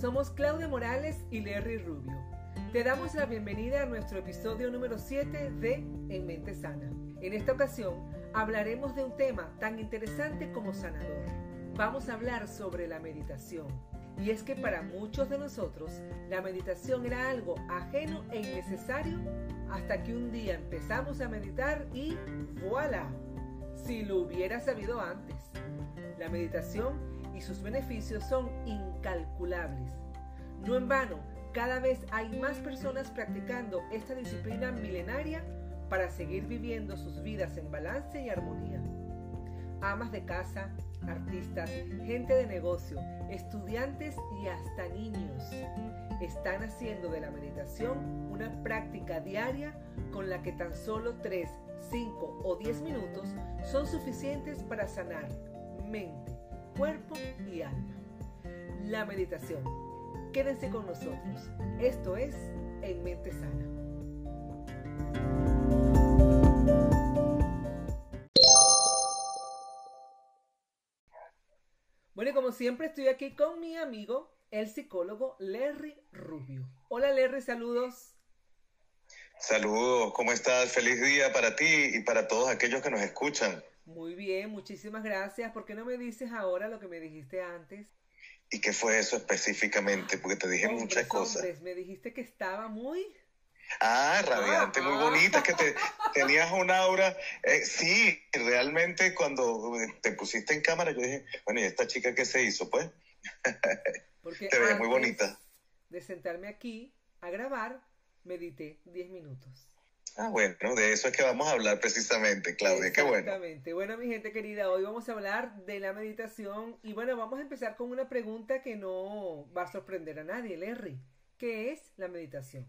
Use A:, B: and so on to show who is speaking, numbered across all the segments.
A: Somos Claudia Morales y Larry Rubio. Te damos la bienvenida a nuestro episodio número 7 de En Mente Sana. En esta ocasión hablaremos de un tema tan interesante como sanador. Vamos a hablar sobre la meditación. Y es que para muchos de nosotros la meditación era algo ajeno e innecesario hasta que un día empezamos a meditar y voilà, si lo hubiera sabido antes. La meditación y sus beneficios son incalculables. No en vano, cada vez hay más personas practicando esta disciplina milenaria para seguir viviendo sus vidas en balance y armonía. Amas de casa, artistas, gente de negocio, estudiantes y hasta niños están haciendo de la meditación una práctica diaria con la que tan solo 3, 5 o 10 minutos son suficientes para sanar mente, cuerpo y alma. La meditación. Quédense con nosotros. Esto es En Mente Sana. Bueno, y como siempre estoy aquí con mi amigo, el psicólogo Larry Rubio. Hola Larry, saludos.
B: Saludos, ¿cómo estás? Feliz día para ti y para todos aquellos que nos escuchan.
A: Muy bien, muchísimas gracias. ¿Por qué no me dices ahora lo que me dijiste antes?
B: ¿Y qué fue eso específicamente? Porque te dije muchas cosas.
A: me dijiste que estaba muy...
B: Ah, radiante, muy bonita, que te, tenías un aura. Eh, sí, realmente cuando te pusiste en cámara, yo dije, bueno, ¿y esta chica qué se hizo? Pues
A: Porque te ves muy bonita. De sentarme aquí a grabar, medité 10 minutos.
B: Ah, bueno, de eso es que vamos a hablar precisamente, Claudia, qué bueno.
A: Exactamente. Bueno, mi gente querida, hoy vamos a hablar de la meditación y bueno, vamos a empezar con una pregunta que no va a sorprender a nadie, Larry. ¿Qué es la meditación?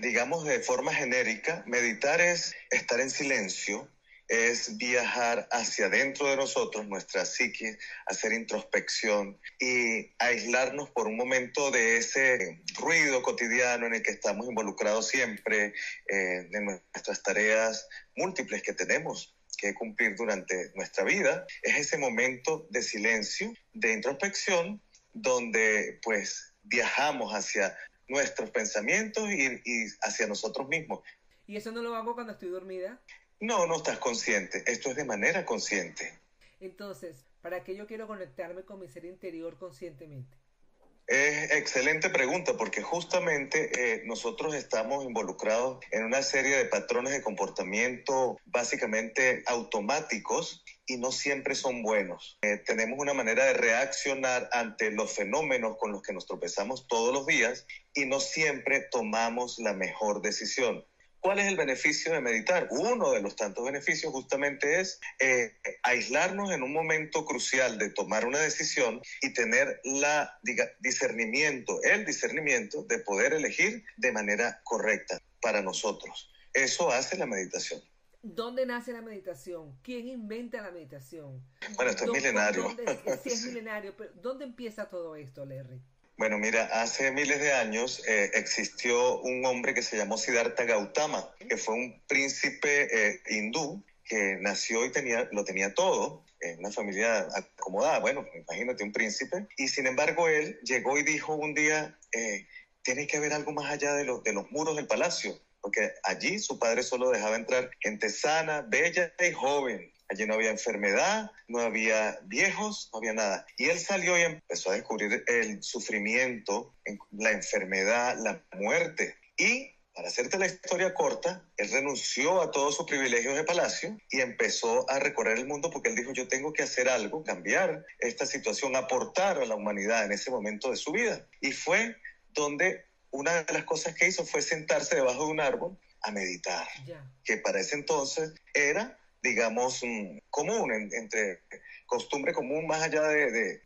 B: digamos de forma genérica, meditar es estar en silencio, es viajar hacia adentro de nosotros, nuestra psique, hacer introspección y aislarnos por un momento de ese ruido cotidiano en el que estamos involucrados siempre, eh, de nuestras tareas múltiples que tenemos que cumplir durante nuestra vida. Es ese momento de silencio, de introspección, donde pues viajamos hacia nuestros pensamientos y hacia nosotros mismos.
A: ¿Y eso no lo hago cuando estoy dormida?
B: No, no estás consciente. Esto es de manera consciente.
A: Entonces, ¿para qué yo quiero conectarme con mi ser interior conscientemente?
B: Es excelente pregunta porque justamente eh, nosotros estamos involucrados en una serie de patrones de comportamiento básicamente automáticos y no siempre son buenos. Eh, tenemos una manera de reaccionar ante los fenómenos con los que nos tropezamos todos los días y no siempre tomamos la mejor decisión. ¿Cuál es el beneficio de meditar? Uno de los tantos beneficios justamente es eh, aislarnos en un momento crucial de tomar una decisión y tener la discernimiento, el discernimiento de poder elegir de manera correcta para nosotros. Eso hace la meditación.
A: ¿Dónde nace la meditación? ¿Quién inventa la meditación?
B: Bueno, esto es milenario.
A: sí, es milenario, pero ¿dónde empieza todo esto, Larry?
B: Bueno, mira, hace miles de años eh, existió un hombre que se llamó Siddhartha Gautama, que fue un príncipe eh, hindú que nació y tenía, lo tenía todo, en una familia acomodada, bueno, imagínate un príncipe, y sin embargo él llegó y dijo un día, eh, tiene que haber algo más allá de, de los muros del palacio, porque allí su padre solo dejaba entrar gente sana, bella y joven. Allí no había enfermedad, no había viejos, no había nada. Y él salió y empezó a descubrir el sufrimiento, la enfermedad, la muerte. Y para hacerte la historia corta, él renunció a todos sus privilegios de palacio y empezó a recorrer el mundo porque él dijo, yo tengo que hacer algo, cambiar esta situación, aportar a la humanidad en ese momento de su vida. Y fue donde una de las cosas que hizo fue sentarse debajo de un árbol a meditar, que para ese entonces era digamos, común, entre costumbre común, más allá de,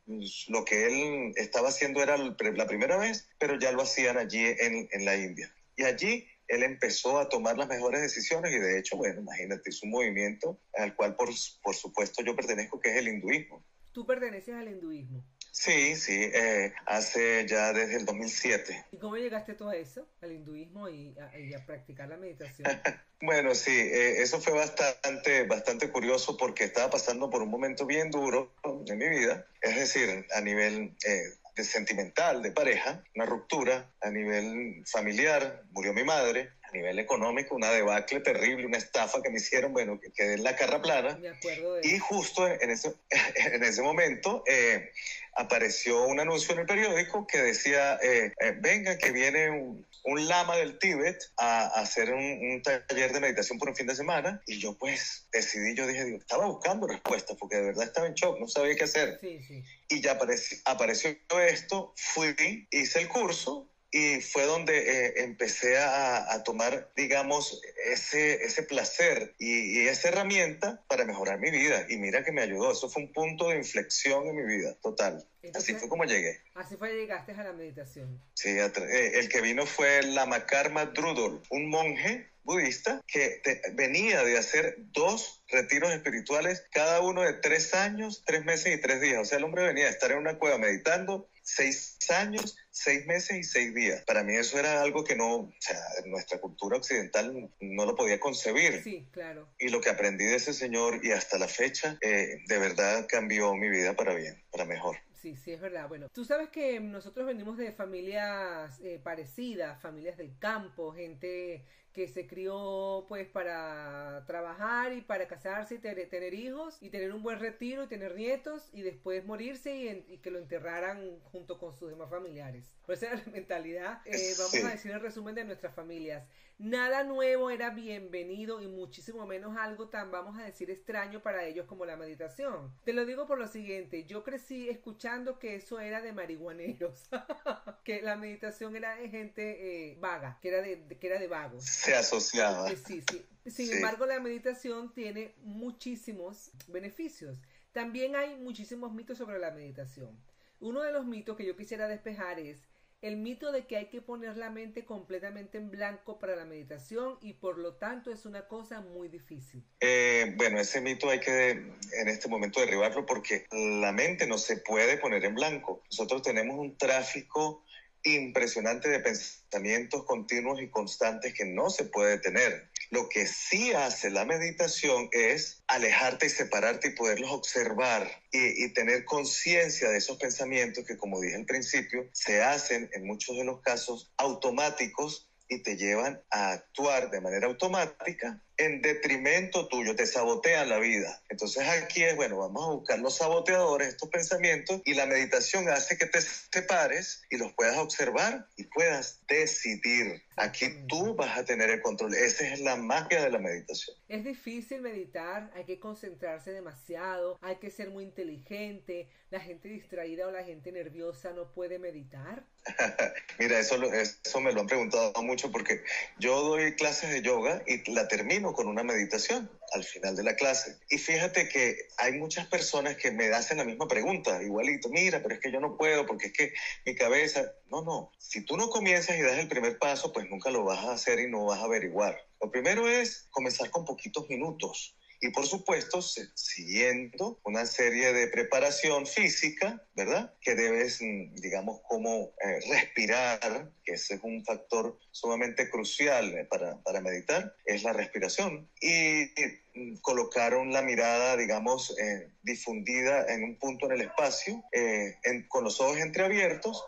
B: lo que él estaba haciendo era la primera vez, pero ya lo hacían allí en, en la India. Y allí él empezó a tomar las mejores decisiones y de hecho, bueno, imagínate, es un movimiento al cual por, por supuesto yo pertenezco, que es el hinduismo.
A: ¿Tú perteneces al hinduismo?
B: Sí, sí, eh, hace ya desde el 2007.
A: ¿Y cómo llegaste tú a eso, al hinduismo y a, practicar la meditación?
B: bueno, sí, eh, eso fue bastante, bastante curioso porque estaba pasando por un momento bien duro en mi vida, es decir, a nivel eh, de sentimental, de pareja, una ruptura a nivel familiar, murió mi madre, a nivel económico, una debacle terrible, una estafa que me hicieron, bueno, que quedé en la carra plana.
A: Me acuerdo de
B: Y justo en ese, en ese momento eh, apareció un anuncio en el periódico que decía, eh, eh, venga, que viene un, un lama del Tíbet a, a hacer un, un, taller de meditación por un fin de semana. Y yo pues decidí, yo dije, digo, estaba buscando respuestas porque de verdad estaba en shock, no sabía qué hacer.
A: Sí, sí.
B: Y ya apareció, apareció esto, fui, hice el curso y fue donde eh, empecé a, a, tomar, digamos, ese, ese placer y, y, esa herramienta para mejorar mi vida. Y mira que me ayudó. Eso fue un punto de inflexión en mi vida, total. Entonces, así fue como llegué.
A: Así fue llegaste a la meditación.
B: Sí, eh, el que vino fue Lama Karma Drudol, un monje budista que te, venía de hacer dos retiros espirituales, cada uno de tres años, tres meses y tres días. O sea, el hombre venía a estar en una cueva meditando seis años, seis meses y seis días. Para mí eso era algo que no, o sea, nuestra cultura occidental no lo podía concebir.
A: Sí, claro.
B: Y lo que aprendí de ese señor y hasta la fecha, eh, de verdad cambió mi vida para bien, para mejor.
A: Sí, sí, es verdad. Bueno, tú sabes que nosotros venimos de familias eh, parecidas, familias del campo, gente que se crió pues para trabajar y para casarse y tener, tener, hijos y tener un buen retiro y tener nietos y después morirse y, en, y que lo enterraran junto con sus demás familiares. Por esa era la mentalidad, eh, vamos sí. a decir el resumen de nuestras familias. Nada nuevo era bienvenido y muchísimo menos algo tan, vamos a decir, extraño para ellos como la meditación. Te lo digo por lo siguiente, yo crecí escuchando que eso era de marihuaneros, que la meditación era de gente eh, vaga, que era de, de, que era de vagos.
B: Se asociaba.
A: Sí, sí. Sin sí. embargo, la meditación tiene muchísimos beneficios. También hay muchísimos mitos sobre la meditación. Uno de los mitos que yo quisiera despejar es el mito de que hay que poner la mente completamente en blanco para la meditación y por lo tanto es una cosa muy difícil.
B: Eh, bueno, ese mito hay que en este momento derribarlo porque la mente no se puede poner en blanco. Nosotros tenemos un tráfico impresionante de pensamientos continuos y constantes que no se puede tener. Lo que sí hace la meditación es alejarte y separarte y poderlos observar y, y tener conciencia de esos pensamientos que, como dije al principio, se hacen en muchos de los casos automáticos y te llevan a actuar de manera automática en detrimento tuyo, te sabotean la vida. Entonces aquí es, bueno, vamos a buscar los saboteadores, estos pensamientos, y la meditación hace que te separes y los puedas observar y puedas decidir. Aquí tú vas a tener el control. Esa es la magia de la meditación.
A: Es difícil meditar, hay que concentrarse demasiado, hay que ser muy inteligente. La gente distraída o la gente nerviosa no puede meditar.
B: Mira, eso, eso me lo han preguntado mucho porque yo doy clases de yoga y la termino con una meditación al final de la clase. Y fíjate que hay muchas personas que me hacen la misma pregunta, igualito, mira, pero es que yo no puedo porque es que mi cabeza, no, no, si tú no comienzas y das el primer paso, pues nunca lo vas a hacer y no vas a averiguar. Lo primero es comenzar con poquitos minutos. Y por supuesto, siguiendo una serie de preparación física, ¿verdad? Que debes, digamos, como eh, respirar, que ese es un factor sumamente crucial eh, para, para meditar, es la respiración. Y, y colocaron la mirada, digamos, eh, difundida en un punto en el espacio, eh, en, con los ojos entreabiertos,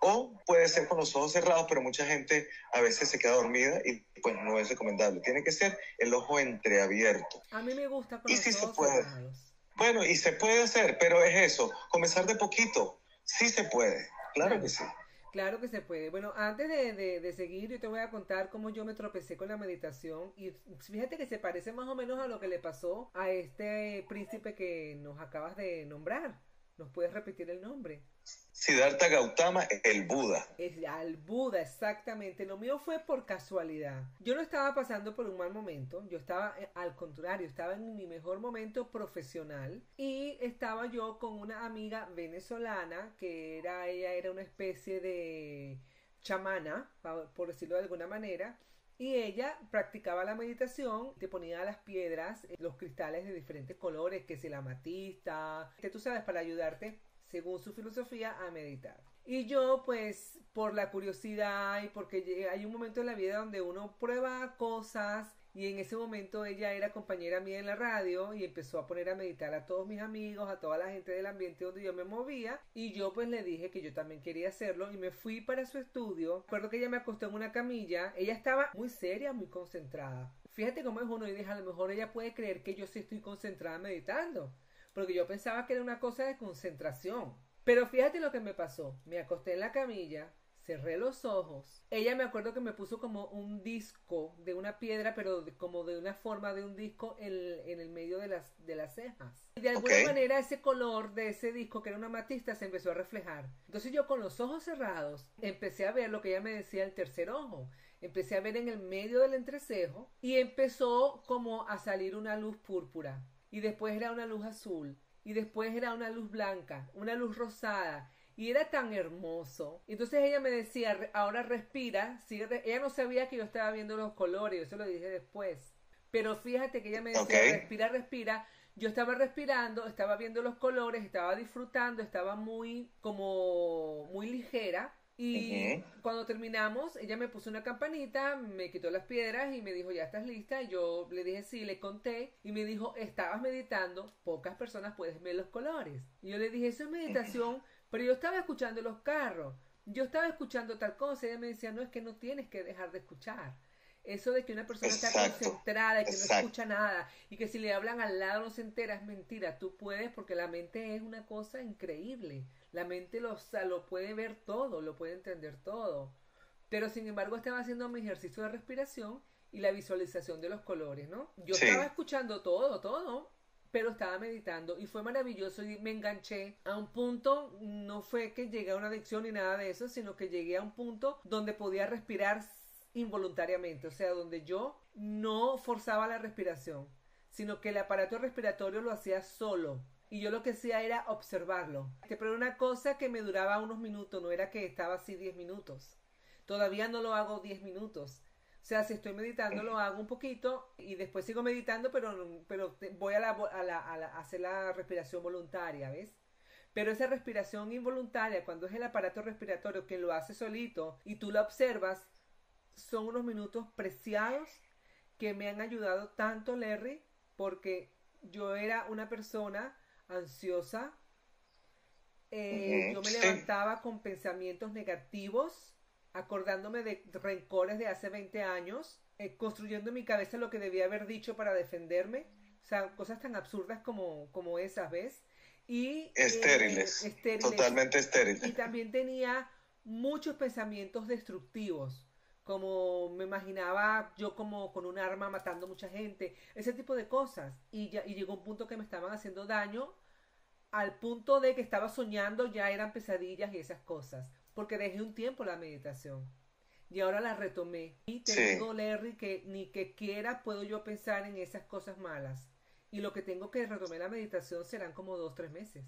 B: o puede ser con los ojos cerrados, pero mucha gente a veces se queda dormida y pues no es recomendable. Tiene que ser el ojo entreabierto.
A: A mí me gusta con
B: y
A: los
B: si
A: ojos
B: se puede.
A: cerrados.
B: Bueno, y se puede hacer, pero es eso, comenzar de poquito. Sí se puede, claro, claro. que sí.
A: Claro que se puede. Bueno, antes de, de, de, seguir, yo te voy a contar cómo yo me tropecé con la meditación. Y fíjate que se parece más o menos a lo que le pasó a este príncipe que nos acabas de nombrar. ¿Nos puedes repetir el nombre?
B: Siddhartha Gautama, el Buda.
A: Es al Buda, exactamente. Lo mío fue por casualidad. Yo no estaba pasando por un mal momento. Yo estaba, eh, al contrario, estaba en mi mejor momento profesional. Y estaba yo con una amiga venezolana, que era, ella era una especie de chamana, por decirlo de alguna manera. Y ella practicaba la meditación, te ponía las piedras, los cristales de diferentes colores, que es el amatista, que tú sabes, para ayudarte, según su filosofía, a meditar. Y yo, pues, por la curiosidad y porque hay un momento en la vida donde uno prueba cosas Y en ese momento ella era compañera mía en la radio y empezó a poner a meditar a todos mis amigos, a toda la gente del ambiente donde yo me movía. Y yo pues le dije que yo también quería hacerlo y me fui para su estudio. Recuerdo que ella me acostó en una camilla. Ella estaba muy seria, muy concentrada. Fíjate cómo es uno y a lo mejor ella puede creer que yo sí estoy concentrada meditando. Porque yo pensaba que era una cosa de concentración. Pero fíjate lo que me pasó. Me acosté en la camilla, cerré los ojos. Ella me acuerdo que me puso como un disco de una piedra, pero como de una forma de un disco en, el medio de las, de las cejas. Y de alguna manera ese color de ese disco, que era una matista, se empezó a reflejar. Entonces yo con los ojos cerrados empecé a ver lo que ella me decía el tercer ojo. Empecé a ver en el medio del entrecejo y empezó como a salir una luz púrpura. Y después era una luz azul. Y después era una luz blanca, una luz rosada y era tan hermoso. Entonces ella me decía, ahora respira. ella no sabía que yo estaba viendo los colores, yo se lo dije después. Pero fíjate que ella me decía, respira, respira. Yo estaba respirando, estaba viendo los colores, estaba disfrutando, estaba muy, como, muy ligera. Y cuando terminamos, ella me puso una campanita, me quitó las piedras y me dijo, ya estás lista. Y yo le dije, sí, le conté. Y me dijo, estabas meditando, pocas personas pueden ver los colores. Y yo le dije, eso es meditación pero yo estaba escuchando los carros, yo estaba escuchando tal cosa, y ella me decía, no, es que no tienes que dejar de escuchar. Eso de que una persona está concentrada y que no escucha nada y que si le hablan al lado no se entera es mentira. Tú puedes porque la mente es una cosa increíble. La mente lo, lo puede ver todo, lo puede entender todo. Pero sin embargo estaba haciendo mi ejercicio de respiración y la visualización de los colores, ¿no? Yo estaba escuchando todo, todo pero estaba meditando y fue maravilloso y me enganché a un punto, no fue que llegué a una adicción ni nada de eso, sino que llegué a un punto donde podía respirar involuntariamente, o sea, donde yo no forzaba la respiración, sino que el aparato respiratorio lo hacía solo. Y yo lo que hacía era observarlo. Pero una cosa que me duraba unos minutos, no era que estaba así 10 minutos. Todavía no lo hago 10 minutos o sea, si estoy meditando, lo hago un poquito y después sigo meditando, pero, pero voy a, la, a, la, a, hacer la respiración voluntaria, ¿ves? Pero esa respiración involuntaria, cuando es el aparato respiratorio que lo hace solito y tú la observas, son unos minutos preciados que me han ayudado tanto, Larry, porque yo era una persona ansiosa, eh, yo me levantaba con pensamientos negativos, acordándome de rencores de hace 20 años, eh, construyendo en mi cabeza lo que debía haber dicho para defenderme, o sea, cosas tan absurdas como, como esas, ¿ves? Y,
B: estériles, totalmente estériles.
A: Y también tenía muchos pensamientos destructivos, como me imaginaba yo como con un arma matando mucha gente, ese tipo de cosas. Y, ya, y llegó un punto que me estaban haciendo daño, al punto de que estaba soñando, ya eran pesadillas y esas cosas porque dejé un tiempo la meditación y ahora la retomé. Y te digo, Larry, que ni que quiera puedo yo pensar en esas cosas malas. Y lo que tengo que retomar la meditación serán como dos, tres meses.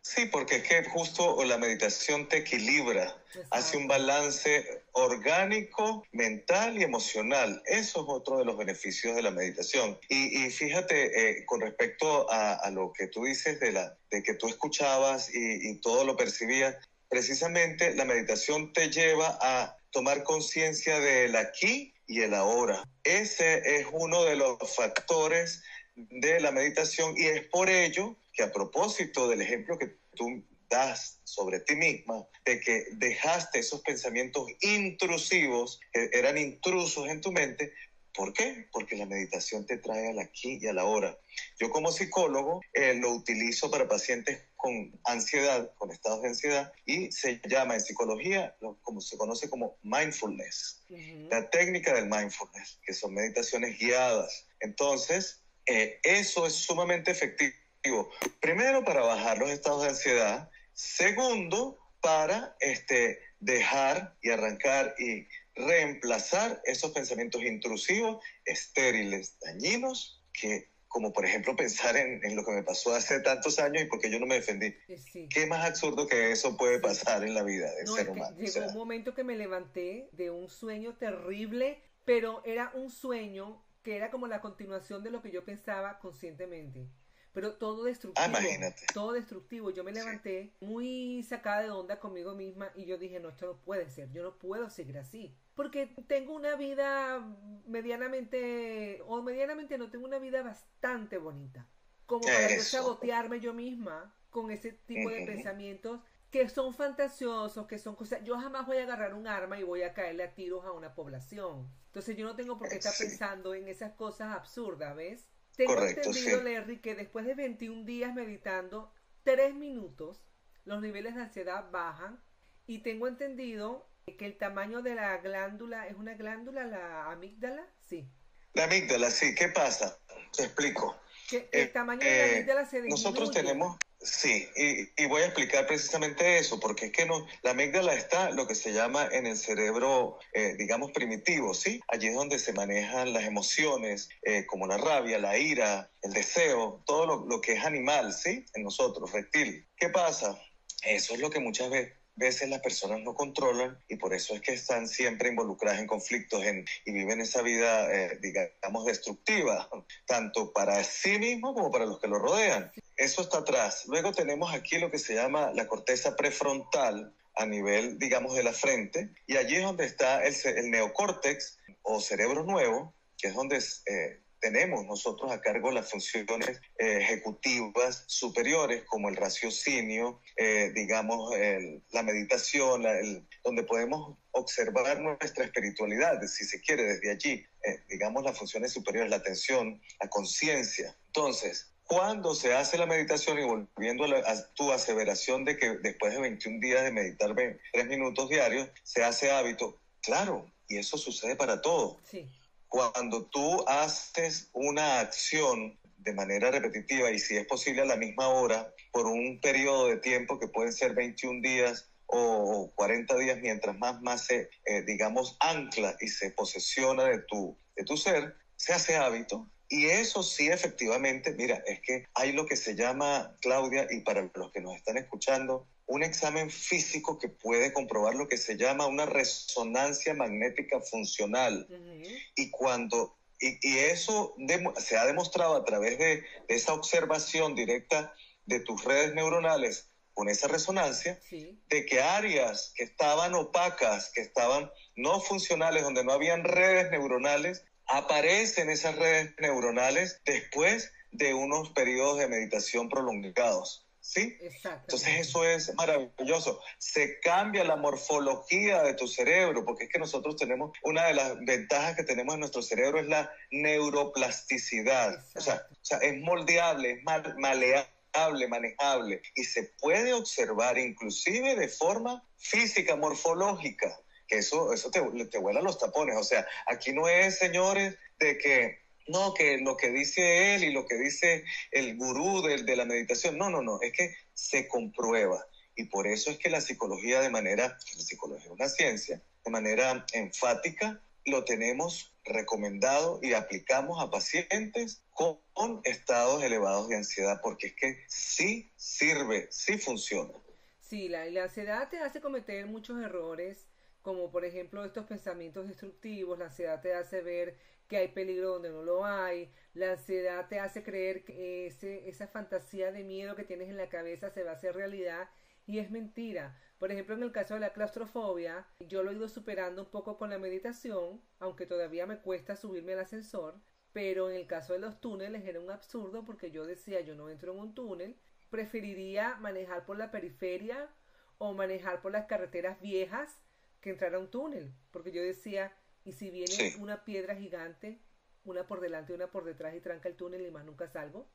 B: Sí, porque es que justo la meditación te equilibra, hace un balance orgánico, mental y emocional. Eso es otro de los beneficios de la meditación. Y, fíjate, eh, con respecto a, lo que tú dices de, la, de que tú escuchabas y, y todo lo percibías, precisamente la meditación te lleva a tomar conciencia del aquí y el ahora. Ese es uno de los factores de la meditación y es por ello que a propósito del ejemplo que tú das sobre ti misma, de que dejaste esos pensamientos intrusivos, que eran intrusos en tu mente, ¿Por qué? Porque la meditación te trae al aquí y a la hora. Yo como psicólogo eh, lo utilizo para pacientes con ansiedad, con estados de ansiedad, y se llama en psicología, como se conoce como mindfulness, la técnica del mindfulness, que son meditaciones guiadas. Entonces, eh, eso es sumamente efectivo. Primero, para bajar los estados de ansiedad. Segundo, para este, dejar y arrancar y reemplazar esos pensamientos intrusivos, estériles, dañinos, que como por ejemplo pensar en, lo que me pasó hace tantos años y porque yo no me defendí. Eh, ¿Qué más absurdo que eso puede pasar en la vida del ser humano?
A: Llegó un momento que me levanté de un sueño terrible, pero era un sueño que era como la continuación de lo que yo pensaba conscientemente. pero todo destructivo.
B: Ah, imagínate.
A: Todo destructivo. Yo me levanté muy sacada de onda conmigo misma y yo dije, no, esto no puede ser, yo no puedo seguir así. Porque tengo una vida medianamente, o medianamente no, tengo una vida bastante bonita. Como para yo sabotearme yo misma con ese tipo de pensamientos que son fantasiosos, que son cosas. Yo jamás voy a agarrar un arma y voy a caerle a tiros a una población. Entonces yo no tengo por qué estar pensando en esas cosas absurdas, ¿ves? Tengo entendido, Larry, que después de 21 días meditando, 3 minutos, los niveles de ansiedad bajan. Y tengo entendido que el tamaño de la glándula, ¿es una glándula, la amígdala? Sí.
B: La amígdala, sí. ¿Qué pasa? Te explico.
A: Que el eh, tamaño de la eh, amígdala se disminuye.
B: Nosotros tenemos, Sí, y, voy a explicar precisamente eso, porque es que no, la amígdala está lo que se llama en el cerebro, eh, digamos, primitivo, ¿sí? Allí es donde se manejan las emociones, eh, como la rabia, la ira, el deseo, todo lo, lo, que es animal, ¿sí? En nosotros, reptil. ¿Qué pasa? Eso es lo que muchas veces veces las personas no controlan y por eso es que están siempre involucradas en conflictos en, y viven esa vida, eh, digamos, destructiva, tanto para sí mismo como para los que lo rodean. Eso está atrás. Luego tenemos aquí lo que se llama la corteza prefrontal a nivel, digamos, de la frente y allí es donde está el, el neocórtex o cerebro nuevo, que es donde eh, tenemos nosotros a cargo las funciones eh, ejecutivas superiores como el raciocinio, eh, digamos, la meditación, el, donde podemos observar nuestra espiritualidad, si se quiere, desde allí, eh, digamos, las funciones superiores, la atención, la conciencia. Entonces, cuando se hace la meditación y volviendo a, tu aseveración de que después de 21 días de meditar 3 minutos diarios, se hace hábito, claro, y eso sucede para todo.
A: Sí
B: cuando tú haces una acción de manera repetitiva y si es posible a la misma hora por un periodo de tiempo que pueden ser 21 días o 40 días, mientras más, más se, eh, digamos, ancla y se posesiona de tu, de tu ser, se hace hábito. Y eso sí, efectivamente, mira, es que hay lo que se llama, Claudia, y para los que nos están escuchando, un examen físico que puede comprobar lo que se llama una resonancia magnética funcional. Y cuando y, eso se ha demostrado a través de, esa observación directa de tus redes neuronales con esa resonancia, de que áreas que estaban opacas, que estaban no funcionales, donde no habían redes neuronales, aparecen esas redes neuronales después de unos periodos de meditación prolongados. ¿Sí? Entonces eso es maravilloso. Se cambia la morfología de tu cerebro, porque es que nosotros tenemos, una de las ventajas que tenemos en nuestro cerebro es la neuroplasticidad. O sea, o sea, es moldeable, es maleable, manejable y se puede observar inclusive de forma física, morfológica, que eso, eso te, te vuela los tapones. O sea, aquí no es, señores, de que no, que lo que dice él y lo que dice el gurú de, de, la meditación, no, no, no, es que se comprueba. Y por eso es que la psicología de manera, la psicología es una ciencia, de manera enfática, lo tenemos recomendado y aplicamos a pacientes con, estados elevados de ansiedad, porque es que sí sirve, sí funciona.
A: Sí, la, la ansiedad te hace cometer muchos errores, como por ejemplo estos pensamientos destructivos, la ansiedad te hace ver que hay peligro donde no lo hay, la ansiedad te hace creer que ese, esa fantasía de miedo que tienes en la cabeza se va a hacer realidad y es mentira. Por ejemplo, en el caso de la claustrofobia, yo lo he ido superando un poco con la meditación, aunque todavía me cuesta subirme al ascensor, pero en el caso de los túneles era un absurdo porque yo decía, yo no entro en un túnel, preferiría manejar por la periferia o manejar por las carreteras viejas que entrar a un túnel, porque yo decía, y si viene una piedra gigante, una por delante y una por detrás y tranca el túnel y más nunca salgo.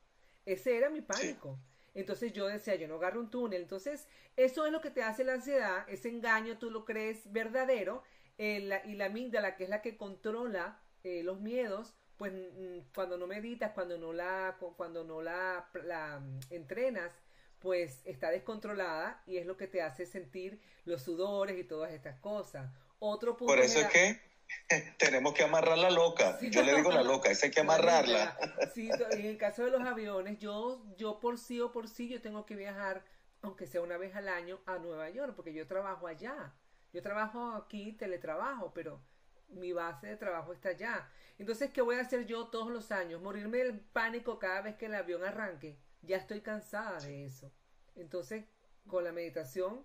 A: Ese era mi pánico. Entonces yo decía, yo no agarro un túnel. Entonces, eso es lo que te hace la ansiedad, ese engaño tú lo crees verdadero, eh, y la amígdala, que es la que controla eh, los miedos, pues mm, cuando no meditas, cuando no la, cuando no la, la mm, entrenas, pues está descontrolada y es lo que te hace sentir los sudores y todas estas cosas. Otro punto.
B: Por eso es que tenemos que amarrar la loca. Yo le digo la loca, esa hay que amarrarla.
A: Sí, en el caso de los aviones, yo, yo por sí o por sí, yo tengo que viajar, aunque sea una vez al año, a Nueva York, porque yo trabajo allá. Yo trabajo aquí, teletrabajo, pero mi base de trabajo está allá. Entonces, ¿qué voy a hacer yo todos los años? ¿Morirme del pánico cada vez que el avión arranque? Ya estoy cansada de eso. Entonces, con la meditación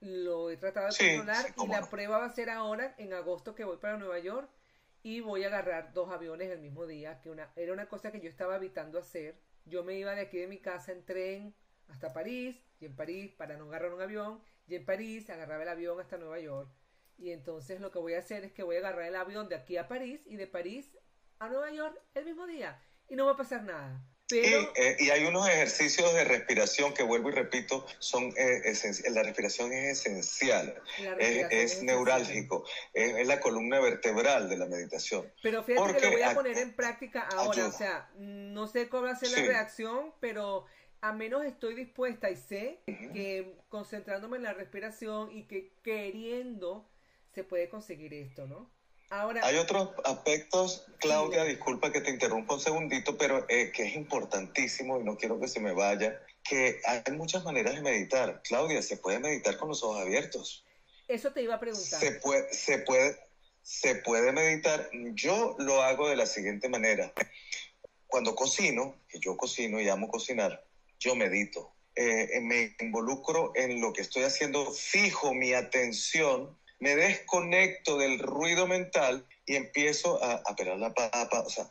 A: lo he tratado de controlar y la prueba va a ser ahora, en agosto, que voy para Nueva York y voy a agarrar dos aviones el mismo día, que una, era una cosa que yo estaba evitando hacer. Yo me iba de aquí de mi casa en tren hasta París, y en París, para no agarrar un avión, y en París agarraba el avión hasta Nueva York. Y entonces lo que voy a hacer es que voy a agarrar el avión de aquí a París y de París a Nueva York el mismo día. Y no va a pasar nada.
B: Eh, y hay unos ejercicios de respiración que vuelvo y repito, son eh, la respiración es esencial, es, neurálgico, es, la columna vertebral de la meditación.
A: Pero fíjate que lo voy a poner en práctica ahora, o sea, no sé cómo va a ser la reacción, pero a menos estoy dispuesta y sé que concentrándome en la respiración y que queriendo se puede conseguir esto, ¿no?
B: Hay otros aspectos, Claudia, disculpa que te interrumpa un segundito, pero eh, que es importantísimo y no quiero que se me vaya, que hay muchas maneras de meditar. Claudia, se puede meditar con los ojos abiertos.
A: Eso te iba a preguntar.
B: Se puede, se puede, se puede meditar. Yo lo hago de la siguiente manera. Cuando cocino, que yo cocino y amo cocinar, yo medito. Eh, me involucro en lo que estoy haciendo, fijo mi atención me desconecto del ruido mental y empiezo a, a pelar la papa, o sea,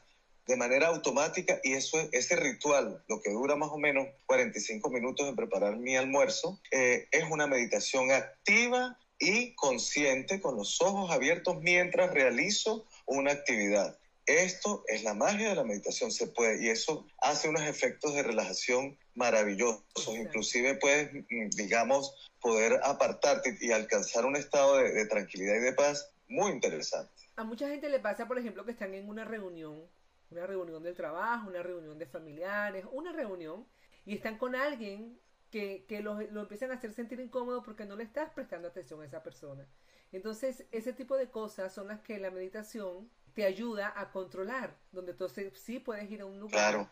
B: de manera automática y eso ese ritual, lo que dura más o menos 45 minutos en preparar mi almuerzo, eh, es una meditación activa y consciente con los ojos abiertos mientras realizo una actividad. Esto es la magia de la meditación, se puede, y eso hace unos efectos de relajación maravillosos. Inclusive puedes, mm, digamos, poder apartarte y alcanzar un estado de, tranquilidad y de paz muy interesante.
A: A mucha gente le pasa, por ejemplo, que están en una reunión, una reunión del trabajo, una reunión de familiares, una reunión, y están con alguien que, que lo, lo empiezan a hacer sentir incómodo porque no le estás prestando atención a esa persona. Entonces, ese tipo de cosas son las que la meditación te ayuda a controlar, donde entonces sí puedes ir a un lugar.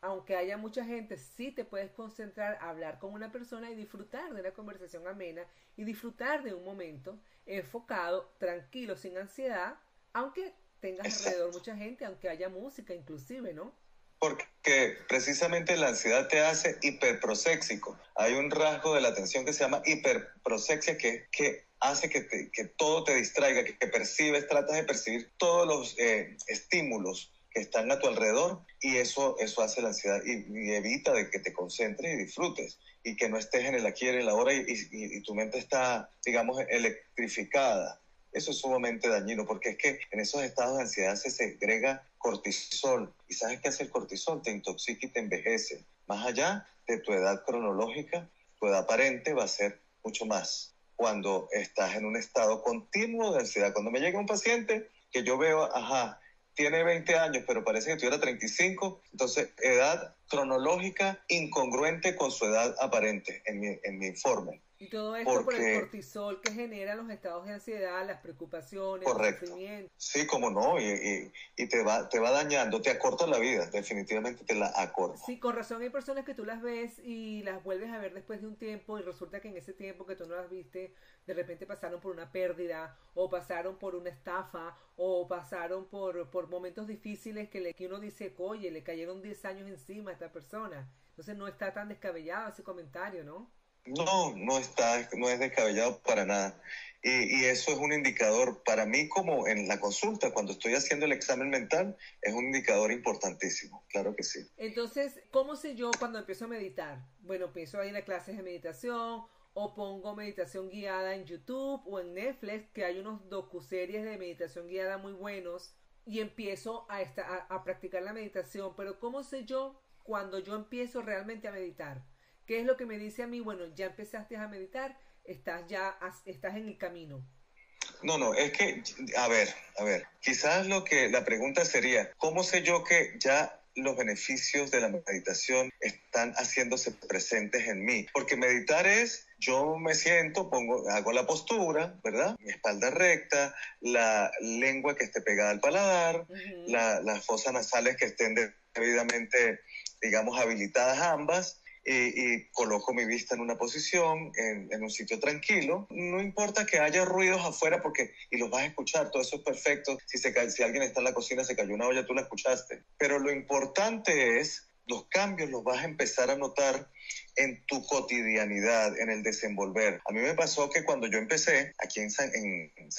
A: Aunque haya mucha gente, sí te puedes concentrar a hablar con una persona y disfrutar de una conversación amena y disfrutar de un momento enfocado, tranquilo, sin ansiedad, aunque tengas alrededor mucha gente, aunque haya música inclusive, ¿no?
B: Porque precisamente la ansiedad te hace hiperproséxico. Hay un rasgo de la atención que se llama hiperprosexia que, que hace que, que todo te distraiga, que, percibes, tratas de percibir todos los eh, estímulos que están a tu alrededor y eso, eso hace la ansiedad y, evita de que te concentres y disfrutes y que no estés en el aquí y en el ahora y, y, tu mente está, digamos, electrificada. Eso es sumamente dañino porque es que en esos estados de ansiedad se segrega cortisol. ¿Y sabes qué hace el cortisol? Te intoxica y te envejece. Más allá de tu edad cronológica, tu edad aparente va a ser mucho más cuando estás en un estado continuo de ansiedad. Cuando me llega un paciente que yo veo, ajá, tiene 20 años, pero parece que tuviera 35, entonces edad cronológica incongruente con su edad aparente en mi, en mi informe.
A: Y todo esto por el cortisol que genera los estados de ansiedad, las preocupaciones, el sufrimiento.
B: Sí, como no, y, y, te, va, te va dañando, te acorta la vida, definitivamente te la acorta.
A: Sí, con razón hay personas que tú las ves y las vuelves a ver después de un tiempo y resulta que en ese tiempo que tú no las viste, de repente pasaron por una pérdida o pasaron por una estafa o pasaron por, por momentos difíciles que, le, que uno dice, oye, le cayeron 10 años encima esta persona. Entonces no está tan descabellado ese comentario, ¿no?
B: No, no está, no es descabellado para nada. Y, eso es un indicador, para mí como en la consulta, cuando estoy haciendo el examen mental, es un indicador importantísimo, claro que sí.
A: Entonces, ¿cómo sé yo cuando empiezo a meditar? Bueno, empiezo ahí en las clases de meditación o pongo meditación guiada en YouTube o en Netflix, que hay unos docuseries de meditación guiada muy buenos, y empiezo a, a practicar la meditación. Pero ¿cómo sé yo cuando yo empiezo realmente a meditar? ¿Qué es lo que me dice a mí? Bueno, ya empezaste a meditar, estás ya estás en el camino.
B: No, no, es que, a ver, a ver, quizás lo que la pregunta sería, ¿cómo sé yo que ya los beneficios de la meditación están haciéndose presentes en mí? Porque meditar es, yo me siento, pongo, hago la postura, ¿verdad? Mi espalda recta, la lengua que esté pegada al paladar, las fosas nasales que estén debidamente, digamos, habilitadas ambas y, coloco mi vista en una posición, en, un sitio tranquilo. No importa que haya ruidos afuera porque, y los vas a escuchar, todo eso es perfecto. Si, se, si alguien está en la cocina, se cayó una olla, tú la escuchaste. Pero lo importante es los cambios los vas a empezar a notar en tu cotidianidad, en el desenvolver. A mí me pasó que cuando yo empecé aquí en San,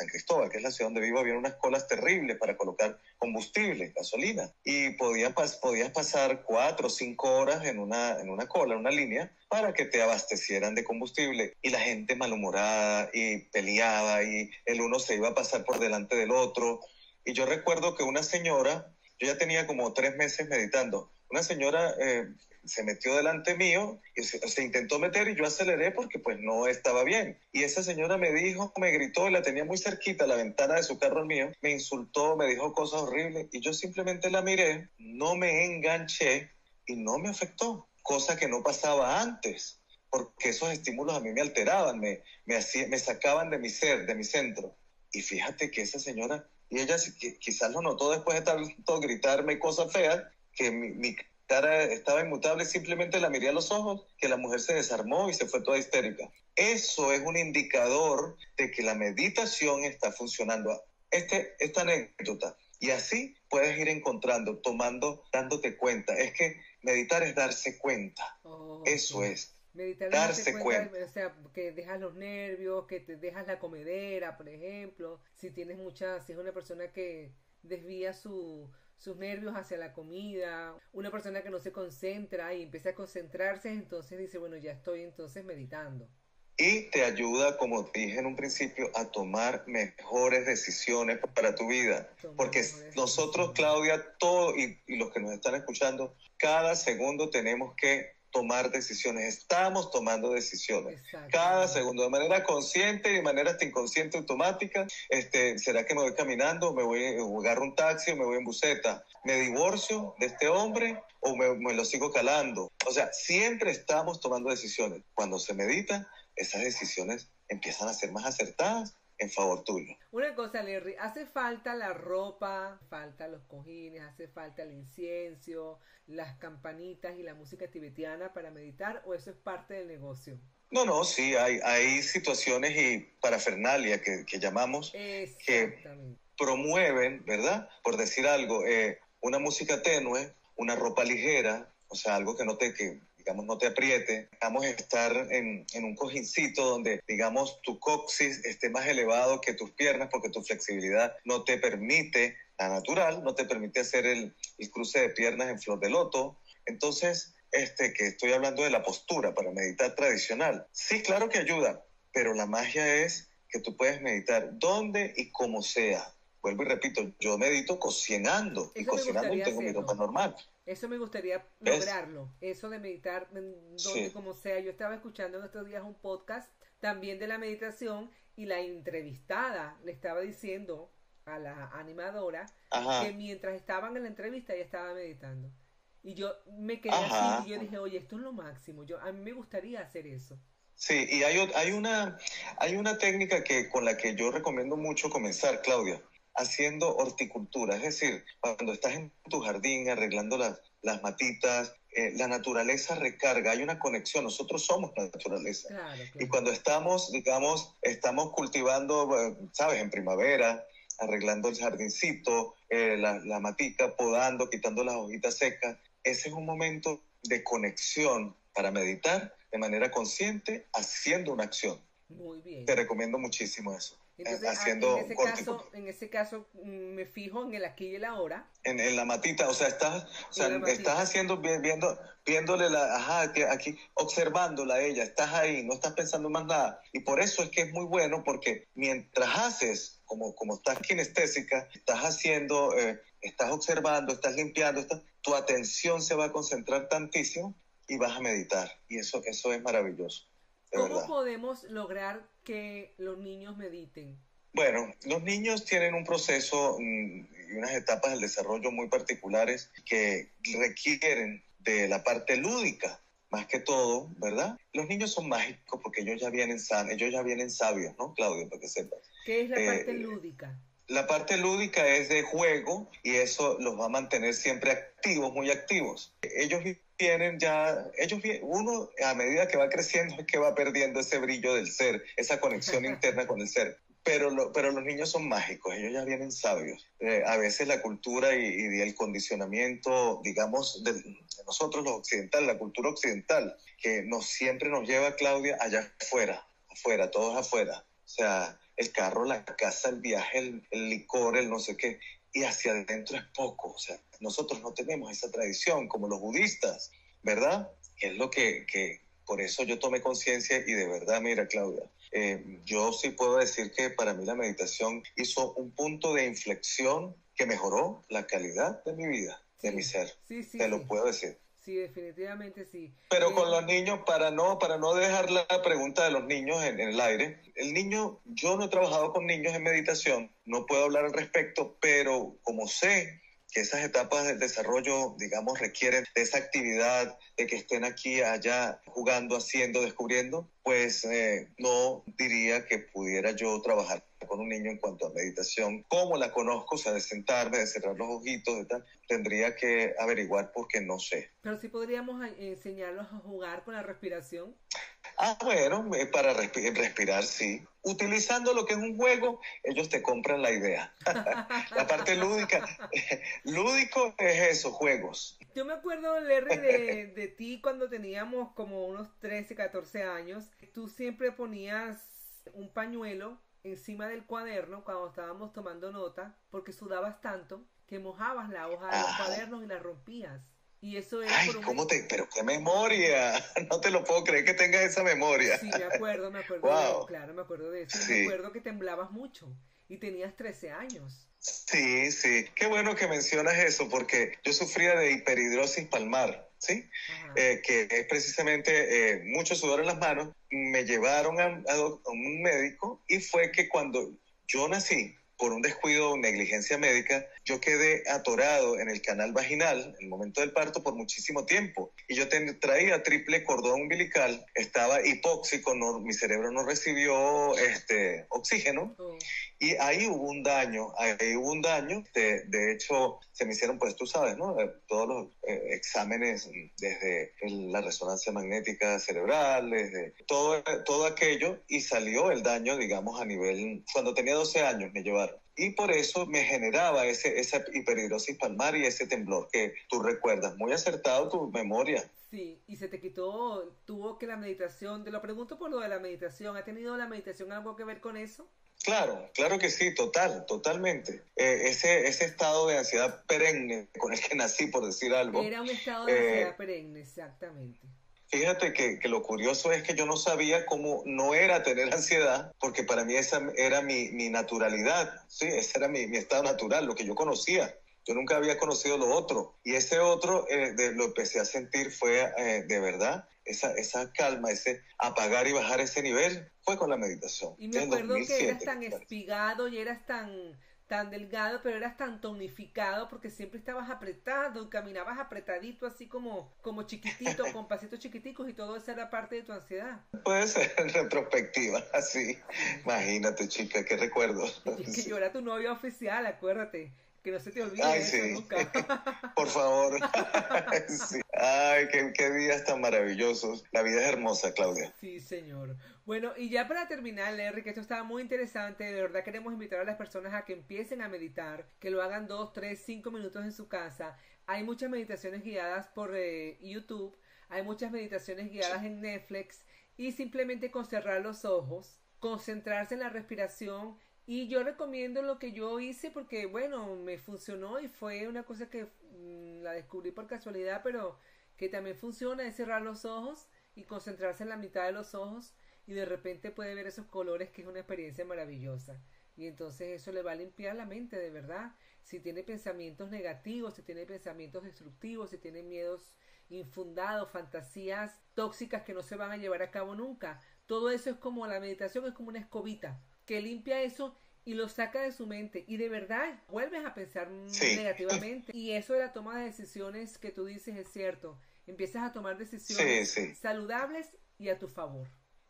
B: Cristóbal, que es la ciudad donde vivo, había unas colas terribles para colocar combustible, gasolina, y podías, podías pasar cuatro o cinco horas en una, en una cola, en una línea, para que te abastecieran de combustible. Y la gente malhumorada y peleaba y el uno se iba a pasar por delante del otro. Y yo recuerdo que una señora, yo ya tenía como tres meses meditando, una señora eh, se metió delante mío y se, intentó meter y yo aceleré porque pues no estaba bien. Y esa señora me dijo, me gritó, la tenía muy cerquita la ventana de su carro mío, me insultó, me dijo cosas horribles y yo simplemente la miré, no me enganché y no me afectó, cosa que no pasaba antes, porque esos estímulos a mí me alteraban, me, me, me sacaban de mi ser, de mi centro. Y fíjate que esa señora, y ella quizás lo notó después de tanto gritarme cosas feas, que mi, mi cara estaba inmutable, simplemente la miré a los ojos, que la mujer se desarmó y se fue toda histérica. Eso es un indicador de que la meditación está funcionando. Este, esta anécdota. Y así puedes ir encontrando, tomando, dándote cuenta. Es que meditar es darse cuenta. Oh, Eso es.
A: Meditar darse cuenta, cuenta, O sea, que dejas los nervios, que te dejas la comedera, por ejemplo. Si tienes mucha, si es una persona que desvía su, sus nervios hacia la comida, una persona que no se concentra y empieza a concentrarse, entonces dice, bueno, ya estoy entonces meditando.
B: Y te ayuda, como dije en un principio, a tomar mejores decisiones para tu vida. Porque nosotros, Claudia, todo y, y los que nos están escuchando, cada segundo tenemos que tomar decisiones. Estamos tomando decisiones. Cada segundo, de manera consciente y de manera hasta inconsciente automática. Este, ¿Será que me voy caminando? ¿Me voy a agarrar un taxi o me voy en buseta? ¿Me divorcio de este hombre o me, me lo sigo calando? O sea, siempre estamos tomando decisiones. Cuando se medita, esas decisiones empiezan a ser más acertadas en favor tuyo.
A: Una cosa, Larry, hace falta la ropa, falta los cojines, hace falta el incienso, las campanitas y la música tibetiana para meditar o eso es parte del negocio?
B: No, no, sí, hay, hay situaciones y parafernalia que, que llamamos que promueven, ¿verdad? Por decir algo, eh, una música tenue, una ropa ligera, o sea, algo que no te, que, digamos, no te apriete. Vamos a estar en, en, un cojincito donde, digamos, tu coxis esté más elevado que tus piernas porque tu flexibilidad no te permite la natural, no te permite hacer el, cruce de piernas en flor de loto. Entonces, este, que estoy hablando de la postura para meditar tradicional. Sí, claro que ayuda, pero la magia es que tú puedes meditar donde y como sea. Vuelvo y repito, yo medito cocinando y cocinando tengo mi ropa normal.
A: Eso me gustaría lograrlo, eso de meditar donde como sea. Yo estaba escuchando en estos días un podcast también de la meditación y la entrevistada le estaba diciendo a la animadora que mientras estaban en la entrevista ella estaba meditando. Y yo me quedé así y yo dije, oye, esto es lo máximo. Yo, a mí me gustaría hacer eso.
B: Sí, y hay, hay, una, hay una técnica que, con la que yo recomiendo mucho comenzar, Claudia, haciendo horticultura. Es decir, cuando estás en tu jardín arreglando las, las matitas, eh, la naturaleza recarga, hay una conexión, nosotros somos la naturaleza. Y cuando estamos, digamos, estamos cultivando, eh, sabes, en primavera, arreglando el jardincito, eh, la, la matica, podando, quitando las hojitas secas. Ese es un momento de conexión para meditar de manera consciente, haciendo una acción.
A: Muy bien.
B: Te recomiendo muchísimo eso.
A: Entonces, haciendo en, ese caso, en ese caso mm, me fijo en el aquí y el ahora.
B: En, en la matita, o sea, estás, o sea, estás haciendo, viendo, viéndole la, ajá, aquí, observándola a ella, estás ahí, no estás pensando más nada. Y por eso es que es muy bueno, porque mientras haces, como, como estás kinestésica, estás haciendo, eh, estás observando, estás limpiando, estás, tu atención se va a concentrar tantísimo y vas a meditar. Y eso, eso es maravilloso.
A: ¿Cómo podemos lograr que los niños mediten?
B: Bueno, los niños tienen un proceso mm, y unas etapas del desarrollo muy particulares que requieren de la parte lúdica, más que todo, ¿verdad? Los niños son mágicos porque ellos ya vienen sanos, ellos ya vienen sabios, ¿no, Claudio? Para que sepas.
A: ¿Qué es la parte eh, lúdica?
B: La parte lúdica es de juego y eso los va a mantener siempre activos, muy activos. Ellos tienen ya, ellos, uno a medida que va creciendo es que va perdiendo ese brillo del ser, esa conexión interna con el ser. pero, pero los niños son mágicos, ellos ya vienen sabios. Eh, a veces la cultura y, y, el condicionamiento, digamos, de, de, nosotros los occidentales, la cultura occidental, que nos siempre nos lleva, Claudia, allá afuera, afuera, todos afuera. O sea, el carro, la casa, el viaje, el, el licor, el no sé qué, y hacia adentro es poco. O sea, nosotros no tenemos esa tradición como los budistas, ¿verdad? Que es lo que, que por eso yo tomé conciencia y de verdad, mira, Claudia, eh, yo sí puedo decir que para mí la meditación hizo un punto de inflexión que mejoró la calidad de mi vida, de
A: Sí,
B: mi ser.
A: sí, sí,
B: Te lo puedo decir.
A: Sí, definitivamente sí.
B: Pero
A: Eh,
B: con los niños, para no, para no dejar la pregunta de los niños en, en el aire, el niño, yo no he trabajado con niños en meditación, no puedo hablar al respecto, pero como sé que esas etapas del desarrollo, digamos, requieren de esa actividad, de que estén aquí, allá, jugando, haciendo, descubriendo, pues eh, no diría que pudiera yo trabajar con un niño en cuanto a meditación, como la conozco, o sea, de sentarme, de cerrar los ojitos, de tal, tendría que averiguar porque no sé.
A: Pero sí podríamos a- enseñarlos a jugar con la respiración.
B: Ah, bueno, eh, para respi- respirar, sí. Utilizando lo que es un juego, ellos te compran la idea. la parte lúdica, lúdico es eso, juegos.
A: Yo me acuerdo, Larry, de, de ti cuando teníamos como unos 13, 14 años. Tú siempre ponías un pañuelo encima del cuaderno cuando estábamos tomando nota, porque sudabas tanto que mojabas la hoja de los cuadernos y la rompías. Y eso era
B: Ay,
A: por un...
B: ¿cómo te...? Pero qué memoria. No te lo puedo creer que tengas esa memoria.
A: Sí, me acuerdo, me acuerdo,
B: Wow.
A: de, claro, me acuerdo de eso.
B: Sí.
A: Me acuerdo que temblabas mucho y tenías 13 años.
B: Sí, sí. Qué bueno que mencionas eso, porque yo sufría de hiperhidrosis palmar, ¿sí? Eh, que es precisamente eh, mucho sudor en las manos, me llevaron a, a doc- a un médico y fue que cuando yo nací, por un descuido o negligencia médica, yo quedé atorado en el canal vaginal en el momento del parto por muchísimo tiempo. Y yo ten- traía triple cordón umbilical, estaba hipóxico, no, mi cerebro no recibió este, oxígeno y ahí hubo un daño, ahí hubo un daño. De, de hecho, se me hicieron, pues tú sabes, ¿no? Todos los eh, exámenes desde la resonancia magnética cerebral, desde todo, todo aquello, y salió el daño, digamos, a nivel. Cuando tenía 12 años me llevaron. Y por eso me generaba ese, esa hiperhidrosis palmar y ese temblor que tú recuerdas. Muy acertado tu memoria.
A: Sí, y se te quitó, tuvo que la meditación, te lo pregunto por lo de la meditación, ¿ha tenido la meditación algo que ver con eso?
B: Claro, claro que sí, total, totalmente. Eh, ese, ese estado de ansiedad perenne con el que nací, por decir algo.
A: Era un estado de
B: Eh,
A: ansiedad perenne, exactamente.
B: Fíjate que, que lo curioso es que yo no sabía cómo no era tener ansiedad, porque para mí esa era mi, mi naturalidad, ¿sí? Ese era mi, mi estado natural, lo que yo conocía. Yo nunca había conocido lo otro. Y ese otro eh, de, lo empecé a sentir fue eh, de verdad esa, esa calma, ese apagar y bajar ese nivel, fue con la meditación.
A: Y me acuerdo que eras
B: 2007,
A: tan espigado y eras tan, tan delgado, pero eras tan tonificado porque siempre estabas apretado y caminabas apretadito así como, como chiquitito, con pasitos chiquiticos y todo eso era parte de tu ansiedad.
B: Puede ser en retrospectiva, así. Imagínate, chica, qué recuerdo.
A: Y es que yo era tu novia oficial, acuérdate. Que no se te olvide
B: Ay,
A: eso
B: sí.
A: nunca.
B: Por favor. Sí. Ay, qué, qué días tan maravillosos. La vida es hermosa, Claudia.
A: Sí, señor. Bueno, y ya para terminar, Larry, que esto estaba muy interesante, de verdad queremos invitar a las personas a que empiecen a meditar, que lo hagan dos, tres, cinco minutos en su casa. Hay muchas meditaciones guiadas por eh, YouTube, hay muchas meditaciones guiadas en Netflix y simplemente con cerrar los ojos, concentrarse en la respiración y yo recomiendo lo que yo hice porque, bueno, me funcionó y fue una cosa que mm, la descubrí por casualidad, pero que también funciona, es cerrar los ojos y concentrarse en la mitad de los ojos y de repente puede ver esos colores que es una experiencia maravillosa. Y entonces eso le va a limpiar la mente de verdad. Si tiene pensamientos negativos, si tiene pensamientos destructivos, si tiene miedos infundados, fantasías tóxicas que no se van a llevar a cabo nunca. Todo eso es como la meditación, es como una escobita que limpia eso y lo saca de su mente y de verdad vuelves a pensar
B: Sí.
A: negativamente. Y eso de la toma de decisiones que tú dices es cierto. Empiezas a tomar decisiones
B: Sí, sí.
A: saludables y a tu favor.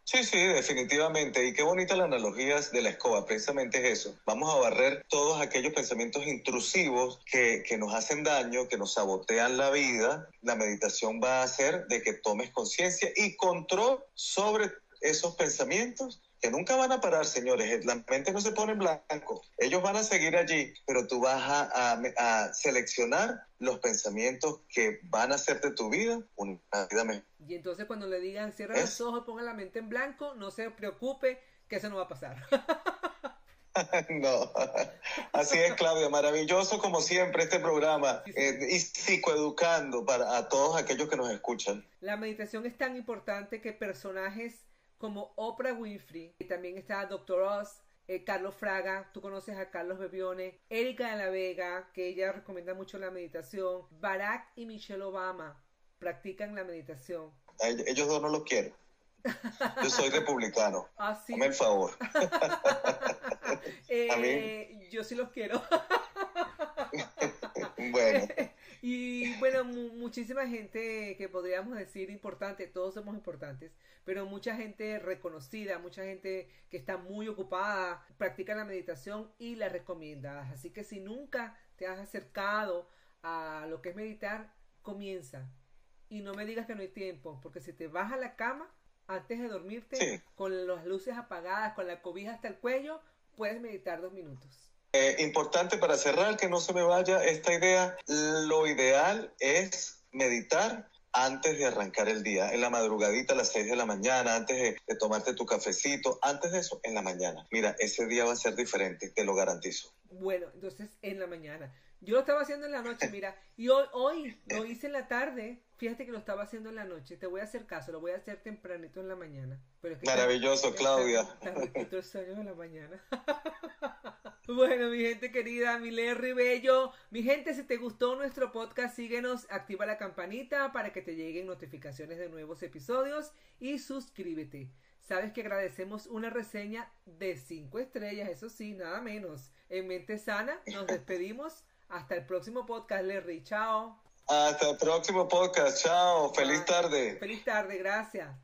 B: Sí, sí, definitivamente. Y qué bonita la analogía de la escoba, precisamente es eso. Vamos a barrer todos aquellos pensamientos intrusivos que, que nos hacen daño, que nos sabotean la vida. La meditación va a hacer de que tomes conciencia y control sobre esos pensamientos que nunca van a parar, señores. La mente no se pone en blanco. Ellos van a seguir allí, pero tú vas a, a, seleccionar los pensamientos que van a hacerte tu vida una vida mejor.
A: Y entonces cuando le digan cierra los ojos, ponga la mente en blanco, no se preocupe que eso no va a pasar.
B: no, así es Claudia, maravilloso como siempre este programa eh, y psicoeducando para a todos aquellos que nos escuchan.
A: La meditación es tan importante que personajes como Oprah Winfrey, y también está Dr. Oz, eh, Carlos Fraga, tú conoces a Carlos Bebione, Erika de la Vega, que ella recomienda mucho la meditación, Barack y Michelle Obama practican la meditación.
B: ellos dos no los quiero. Yo soy republicano. Ah, el favor.
A: Eh, yo sí los quiero.
B: bueno.
A: Y bueno, muchísima gente que podríamos decir importante, todos somos importantes, pero mucha gente reconocida, mucha gente que está muy ocupada, practica la meditación y la recomienda. Así que si nunca te has acercado a lo que es meditar, comienza. Y no me digas que no hay tiempo, porque si te vas a la cama antes de dormirte, con las luces apagadas, con la cobija hasta el cuello, puedes meditar dos minutos.
B: Eh, importante para cerrar, que no se me vaya esta idea, lo ideal es meditar antes de arrancar el día, en la madrugadita a las 6 de la mañana, antes de, de, tomarte tu cafecito, antes de eso, en la mañana. Mira, ese día va a ser diferente, te lo garantizo.
A: Bueno, entonces en la mañana. Yo lo estaba haciendo en la noche, mira, y hoy, hoy lo hice en la tarde. Fíjate que lo estaba haciendo en la noche. Te voy a hacer caso, lo voy a hacer tempranito en la mañana.
B: Maravilloso, Claudia.
A: el sueño en la mañana. bueno, mi gente querida, mi Larry Bello. Mi gente, si te gustó nuestro podcast, síguenos, activa la campanita para que te lleguen notificaciones de nuevos episodios y suscríbete. Sabes que agradecemos una reseña de 5 estrellas, eso sí, nada menos. En Mente Sana, nos despedimos. Hasta el próximo podcast, Larry. Chao.
B: Hasta el próximo podcast. Chao. Feliz tarde.
A: Feliz tarde. Gracias.